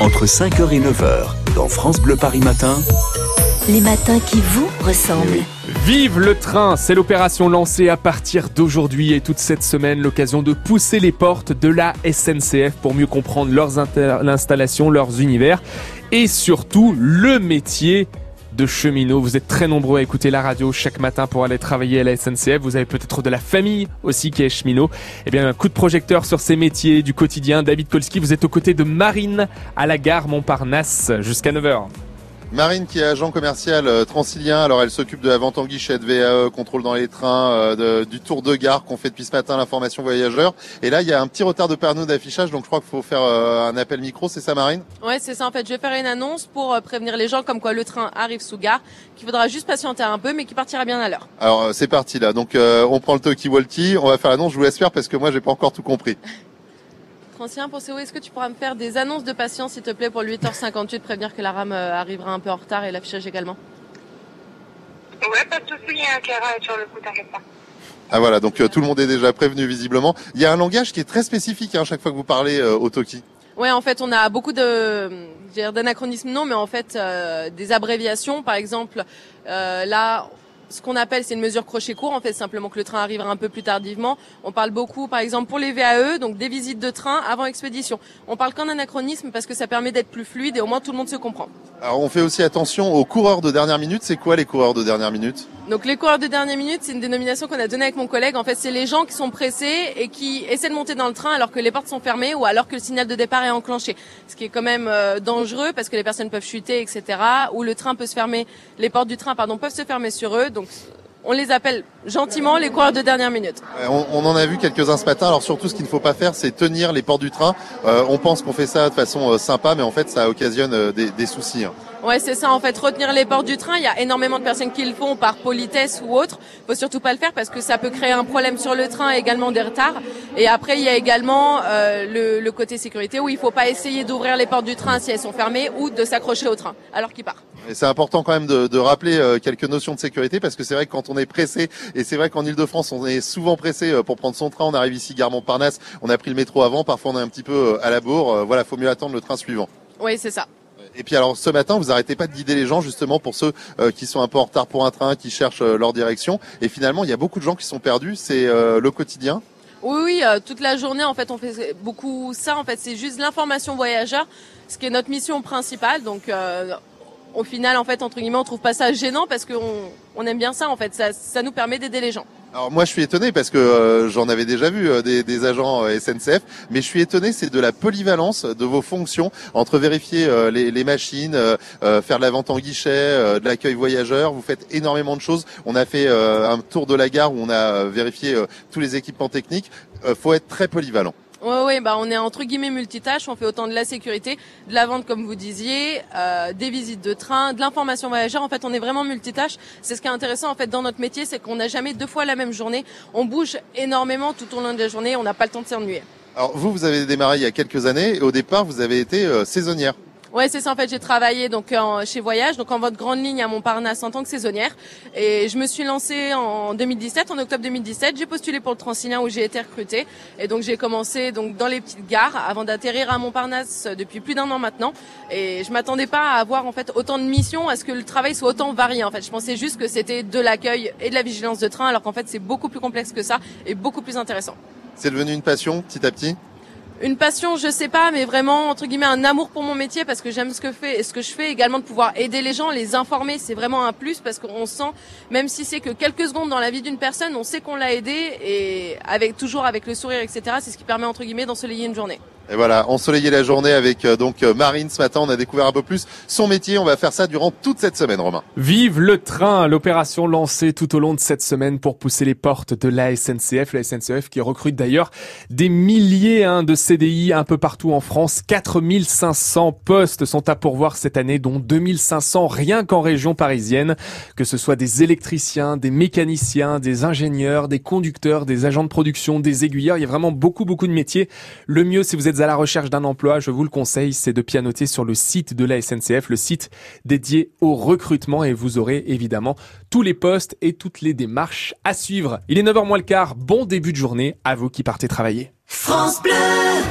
entre 5h et 9h dans France Bleu Paris Matin. Les matins qui vous ressemblent. Vive le train C'est l'opération lancée à partir d'aujourd'hui et toute cette semaine, l'occasion de pousser les portes de la SNCF pour mieux comprendre leurs installations, leurs univers et surtout le métier de cheminot. Vous êtes très nombreux à écouter la radio chaque matin pour aller travailler à la SNCF. Vous avez peut-être de la famille aussi qui est cheminot. Eh bien, un coup de projecteur sur ces métiers du quotidien. David Kolski, vous êtes aux côtés de Marine à la gare Montparnasse jusqu'à 9h. Marine qui est agent commercial euh, transilien, alors elle s'occupe de la vente en guichet, de VAE, contrôle dans les trains, euh, du tour de gare qu'on fait depuis ce matin, l'information voyageur. Et là, il y a un petit retard de panneau d'affichage, donc je crois qu'il faut faire euh, un appel micro, c'est ça Marine? Ouais, c'est ça en fait. Je vais faire une annonce pour prévenir les gens comme quoi le train arrive sous gare, qu'il faudra juste patienter un peu, mais qui partira bien à l'heure. Alors c'est parti là, donc on prend le talkie-walkie, on va faire l'annonce, je vous laisse faire parce que moi j'ai pas encore tout compris. Ancien pour est-ce que tu pourras me faire des annonces de patience, s'il te plaît, pour le 8h58, prévenir que la rame euh, arrivera un peu en retard et l'affichage également? Ouais, pas de souci, il y a un Clara sur le coup, t'inquiète pas. Ah voilà, donc euh, tout le monde est déjà prévenu visiblement. Il y a un langage qui est très spécifique hein, chaque fois que vous parlez euh, au Toki. Ouais, en fait, on a beaucoup de d'anachronismes non, mais en fait des abréviations. Par exemple, là, ce qu'on appelle, c'est une mesure crochet court, en fait, simplement que le train arrivera un peu plus tardivement. On parle beaucoup, par exemple, pour les VAE, donc des visites de train avant expédition. On parle qu'en anachronisme parce que ça permet d'être plus fluide et au moins tout le monde se comprend. Alors, on fait aussi attention aux coureurs de dernière minute. C'est quoi les coureurs de dernière minute? Donc les coureurs de dernière minute, c'est une dénomination qu'on a donnée avec mon collègue. En fait, c'est les gens qui sont pressés et qui essaient de monter dans le train alors que les portes sont fermées ou alors que le signal de départ est enclenché. Ce qui est quand même euh, dangereux parce que les personnes peuvent chuter, etc. Ou le train peut se fermer, les portes du train, pardon, peuvent se fermer sur eux. Donc on les appelle gentiment les coureurs de dernière minute. On, en a vu quelques-uns ce matin. Alors surtout, ce qu'il ne faut pas faire, c'est tenir les portes du train. Euh, on pense qu'on fait ça de façon euh, sympa, mais en fait, ça occasionne euh, des, soucis. Hein. Ouais, c'est ça. En fait, retenir les portes du train, il y a énormément de personnes qui le font par politesse ou autre. Faut surtout pas le faire parce que ça peut créer un problème sur le train, également des retards. Et après, il y a également le, le, côté sécurité où il faut pas essayer d'ouvrir les portes du train si elles sont fermées ou de s'accrocher au train alors qu'il part. Et c'est important quand même de, de rappeler quelques notions de sécurité parce que c'est vrai que quand on est pressé, et c'est vrai qu'en Ile-de-France, on est souvent pressé pour prendre son train. On arrive ici, gare Montparnasse, on a pris le métro avant. Parfois, on est un petit peu à la bourre. Voilà, faut mieux attendre le train suivant. Oui, c'est ça. Et puis alors ce matin, vous arrêtez pas de guider les gens justement pour ceux euh, qui sont un peu en retard pour un train, qui cherchent euh, leur direction. Et finalement, il y a beaucoup de gens qui sont perdus. C'est euh, le quotidien. Oui, oui, toute la journée en fait, on fait beaucoup ça. En fait, c'est juste l'information voyageur, ce qui est notre mission principale. Donc au final, en fait, entre guillemets, on trouve pas ça gênant parce qu'on on aime bien ça. En fait, ça, ça nous permet d'aider les gens. Alors moi je suis étonné parce que euh, j'en avais déjà vu euh, des, des, agents euh, SNCF, mais je suis étonné c'est de la polyvalence de vos fonctions entre vérifier les, les, machines, faire de la vente en guichet, de l'accueil voyageur. Vous faites énormément de choses. On a fait un tour de la gare où on a vérifié tous les équipements techniques. faut être très polyvalent. Ouais, bah on est entre guillemets multitâche. On fait autant de la sécurité, de la vente comme vous disiez, euh, des visites de train, de l'information voyageur. En fait, on est vraiment multitâche. C'est ce qui est intéressant en fait dans notre métier, c'est qu'on n'a jamais deux fois la même journée. On bouge énormément tout au long de la journée. On n'a pas le temps de s'ennuyer. Alors vous, vous avez démarré il y a quelques années. Et au départ, vous avez été euh, saisonnière. Ouais, c'est ça. En fait, j'ai travaillé donc chez Voyage, donc en votre grande ligne à Montparnasse en tant que saisonnière. Et je me suis lancée en 2017, en octobre 2017. J'ai postulé pour le Transilien où j'ai été recrutée. Et donc j'ai commencé donc dans les petites gares avant d'atterrir à Montparnasse depuis plus d'un an maintenant. Et je m'attendais pas à avoir en fait autant de missions, à ce que le travail soit autant varié. En fait, je pensais juste que c'était de l'accueil et de la vigilance de train, alors qu'en fait c'est beaucoup plus complexe que ça et beaucoup plus intéressant. C'est devenu une passion petit à petit? Une passion, je sais pas, mais vraiment entre guillemets un amour pour mon métier parce que j'aime ce que fais et ce que je fais également de pouvoir aider les gens, les informer, c'est vraiment un plus parce qu'on sent, même si c'est que quelques secondes dans la vie d'une personne, on sait qu'on l'a aidé et avec toujours avec le sourire, etc. C'est ce qui permet entre guillemets d'ensoleiller une journée. Et voilà, ensoleiller la journée avec euh, donc euh, Marine ce matin. On a découvert un peu plus son métier. On va faire ça durant toute cette semaine, Romain. Vive le train L'opération lancée tout au long de cette semaine pour pousser les portes de la SNCF. La SNCF qui recrute d'ailleurs des milliers hein, de CDI un peu partout en France. 4500 postes sont à pourvoir cette année, dont 2500 rien qu'en région parisienne. Que ce soit des électriciens, des mécaniciens, des ingénieurs, des conducteurs, des agents de production, des aiguilleurs. Il y a vraiment beaucoup, beaucoup de métiers. Le mieux, si vous à la recherche d'un emploi, je vous le conseille, c'est de pianoter sur le site de la SNCF, le site dédié au recrutement et vous aurez évidemment tous les postes et toutes les démarches à suivre. Il est 9h moins le quart, bon début de journée à vous qui partez travailler. France Bleu